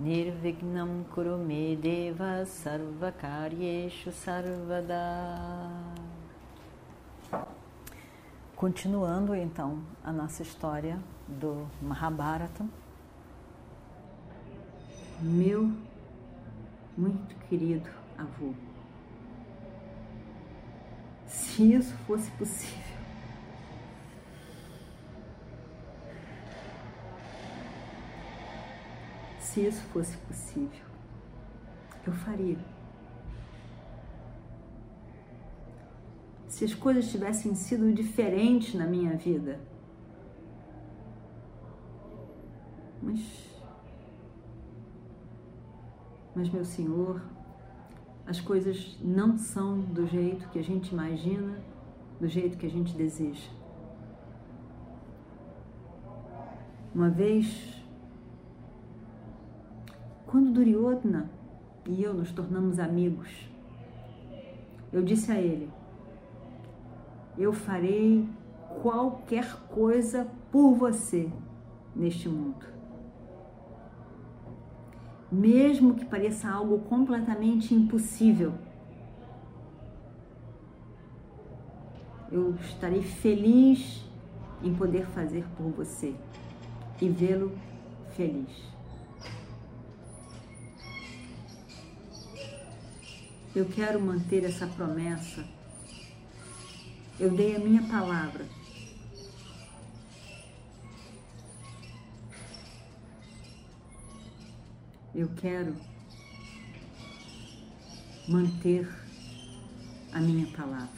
Nirvignam Kurumedeva Sarvakaryeshu Sarvada Continuando então a nossa história do Mahabharata. Meu muito querido avô, se isso fosse possível, se isso fosse possível, eu faria. se as coisas tivessem sido diferentes na minha vida. Mas, mas meu Senhor, as coisas não são do jeito que a gente imagina, do jeito que a gente deseja. Uma vez, quando Duryodhana e eu nos tornamos amigos, eu disse a ele: eu farei qualquer coisa por você neste mundo. Mesmo que pareça algo completamente impossível, eu estarei feliz em poder fazer por você e vê-lo feliz. Eu quero manter essa promessa eu dei a minha palavra. Eu quero manter a minha palavra.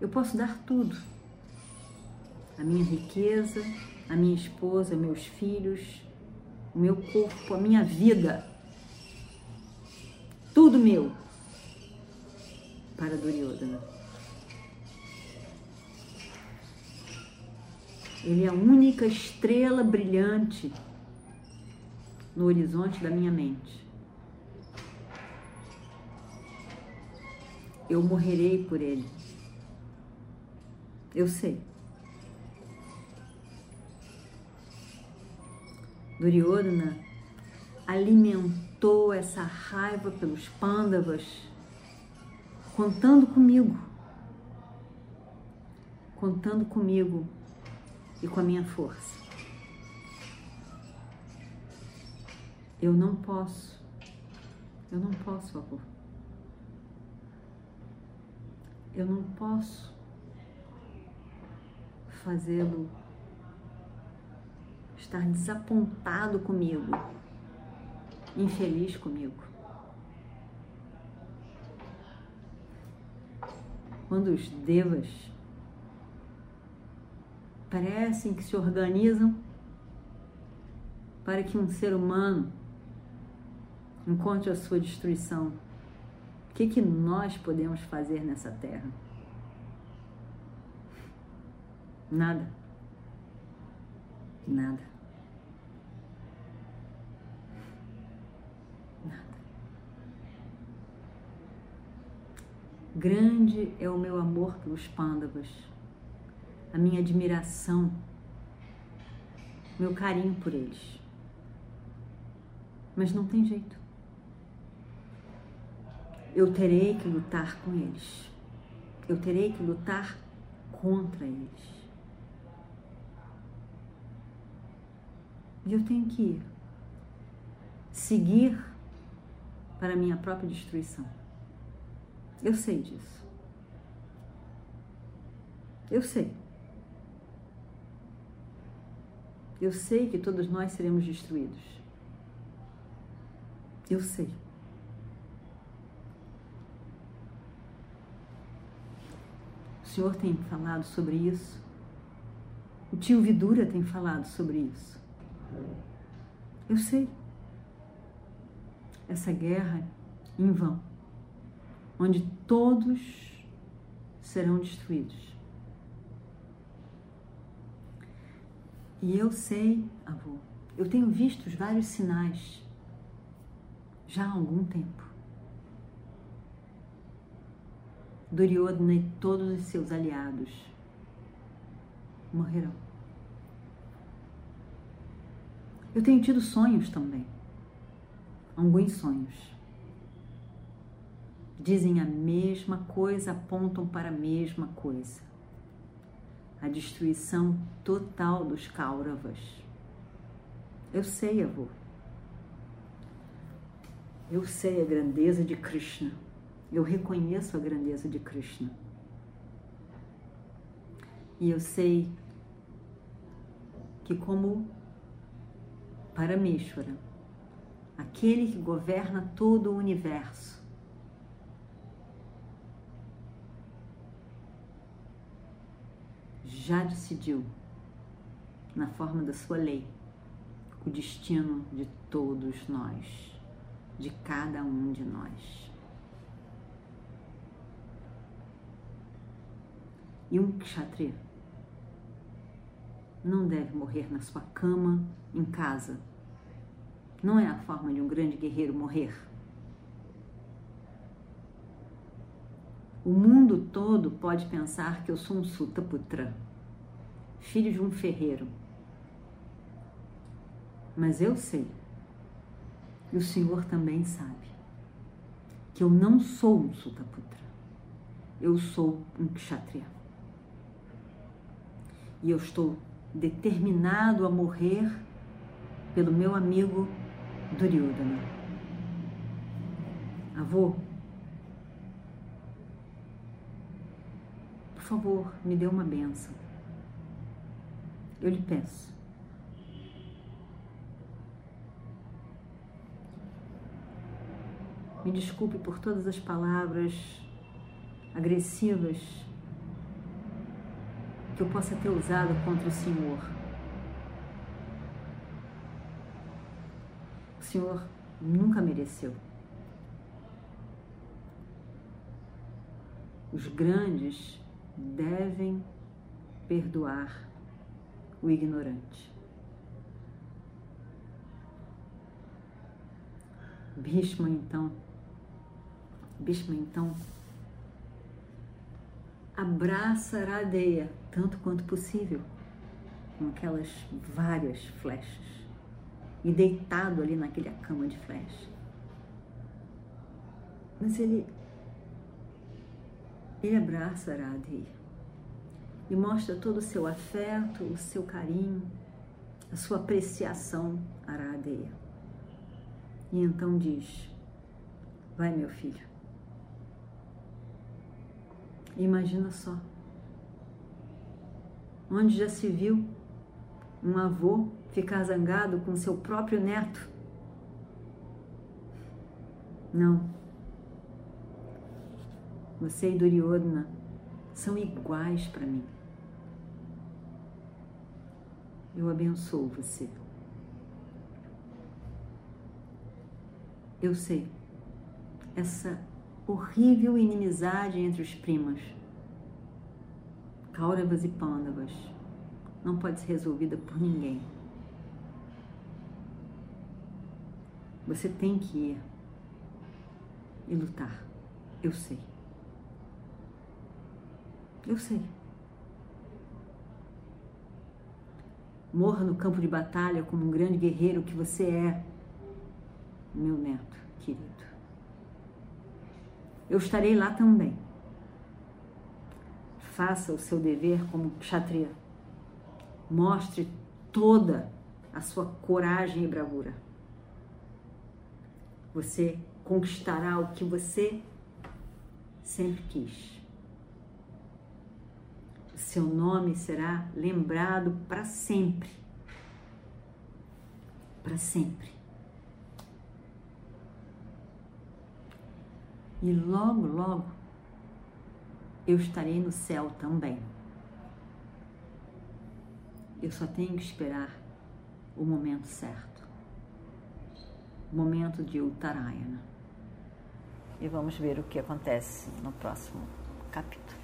Eu posso dar tudo: a minha riqueza, a minha esposa, meus filhos, o meu corpo, a minha vida. Tudo meu para Duryodhana. Ele é a única estrela brilhante no horizonte da minha mente. Eu morrerei por ele. Eu sei. Duryodhana alimentou essa raiva pelos pândavas contando comigo, contando comigo e com a minha força. Eu não posso, eu não posso, avô. Eu não posso fazê-lo estar desapontado comigo, infeliz comigo. quando os devas parecem que se organizam para que um ser humano encontre a sua destruição, o que, que nós podemos fazer nessa terra? Nada. Nada. Grande é o meu amor pelos pândavas, a minha admiração, meu carinho por eles. Mas não tem jeito. Eu terei que lutar com eles. Eu terei que lutar contra eles. E eu tenho que ir. Seguir para a minha própria destruição. Eu sei disso. Eu sei. Eu sei que todos nós seremos destruídos. Eu sei. O Senhor tem falado sobre isso. O tio Vidura tem falado sobre isso. Eu sei. essa guerra em vão, onde todos serão destruídos. E eu sei, avô, eu tenho visto os vários sinais já há algum tempo. Duryodhana e todos os seus aliados morrerão. Eu tenho tido sonhos também. Alguns sonhos. Dizem a mesma coisa, apontam para a mesma coisa. A destruição total dos Kauravas. Eu sei, avô. Eu sei a grandeza de Krishna. Eu reconheço a grandeza de Krishna. E eu sei que, como Parameshwara, aquele que governa todo o universo, já decidiu, na forma da sua lei, o destino de todos nós, de cada um de nós. E um kshatriya não deve morrer na sua cama, em casa. Não é a forma de um grande guerreiro morrer. O mundo todo pode pensar que eu sou um Sutaputra, filho de um ferreiro. Mas eu sei, e o Senhor também sabe, que eu não sou um Sutaputra. Eu sou um Kshatriya. E eu estou determinado a morrer pelo meu amigo Duryodhana. Avô, por favor, me dê uma benção. Eu lhe peço. Me desculpe por todas as palavras agressivas que eu possa ter usado contra o Senhor. O Senhor nunca mereceu. Os grandes devem perdoar o ignorante. Bhishma então, Bhishma então abraça Aradeia tanto quanto possível, com aquelas várias flechas, e deitado ali naquela cama de flechas. Mas ele, ele abraça Aradeia e mostra todo o seu afeto, o seu carinho, a sua apreciação a Aradeia. E então diz: Vai, meu filho Imagina só. Onde já se viu um avô ficar zangado com seu próprio neto? Não. Você e Duryodhana são iguais para mim. Eu abençoo você. Eu sei, essa horrível inimizade entre os primos, Kauravas e Pandavas, não pode ser resolvida por ninguém. Você tem que ir e lutar. Eu sei. Eu sei. Morra no campo de batalha como um grande guerreiro que você é, meu neto querido eu estarei lá também. Faça o seu dever como kshatriya. Mostre toda a sua coragem e bravura. Você conquistará o que você sempre quis. O seu nome será lembrado para sempre. Para sempre. e logo, logo eu estarei no céu também. Eu só tenho que esperar o momento certo. momento de Uttarayana. E vamos ver o que acontece no próximo capítulo.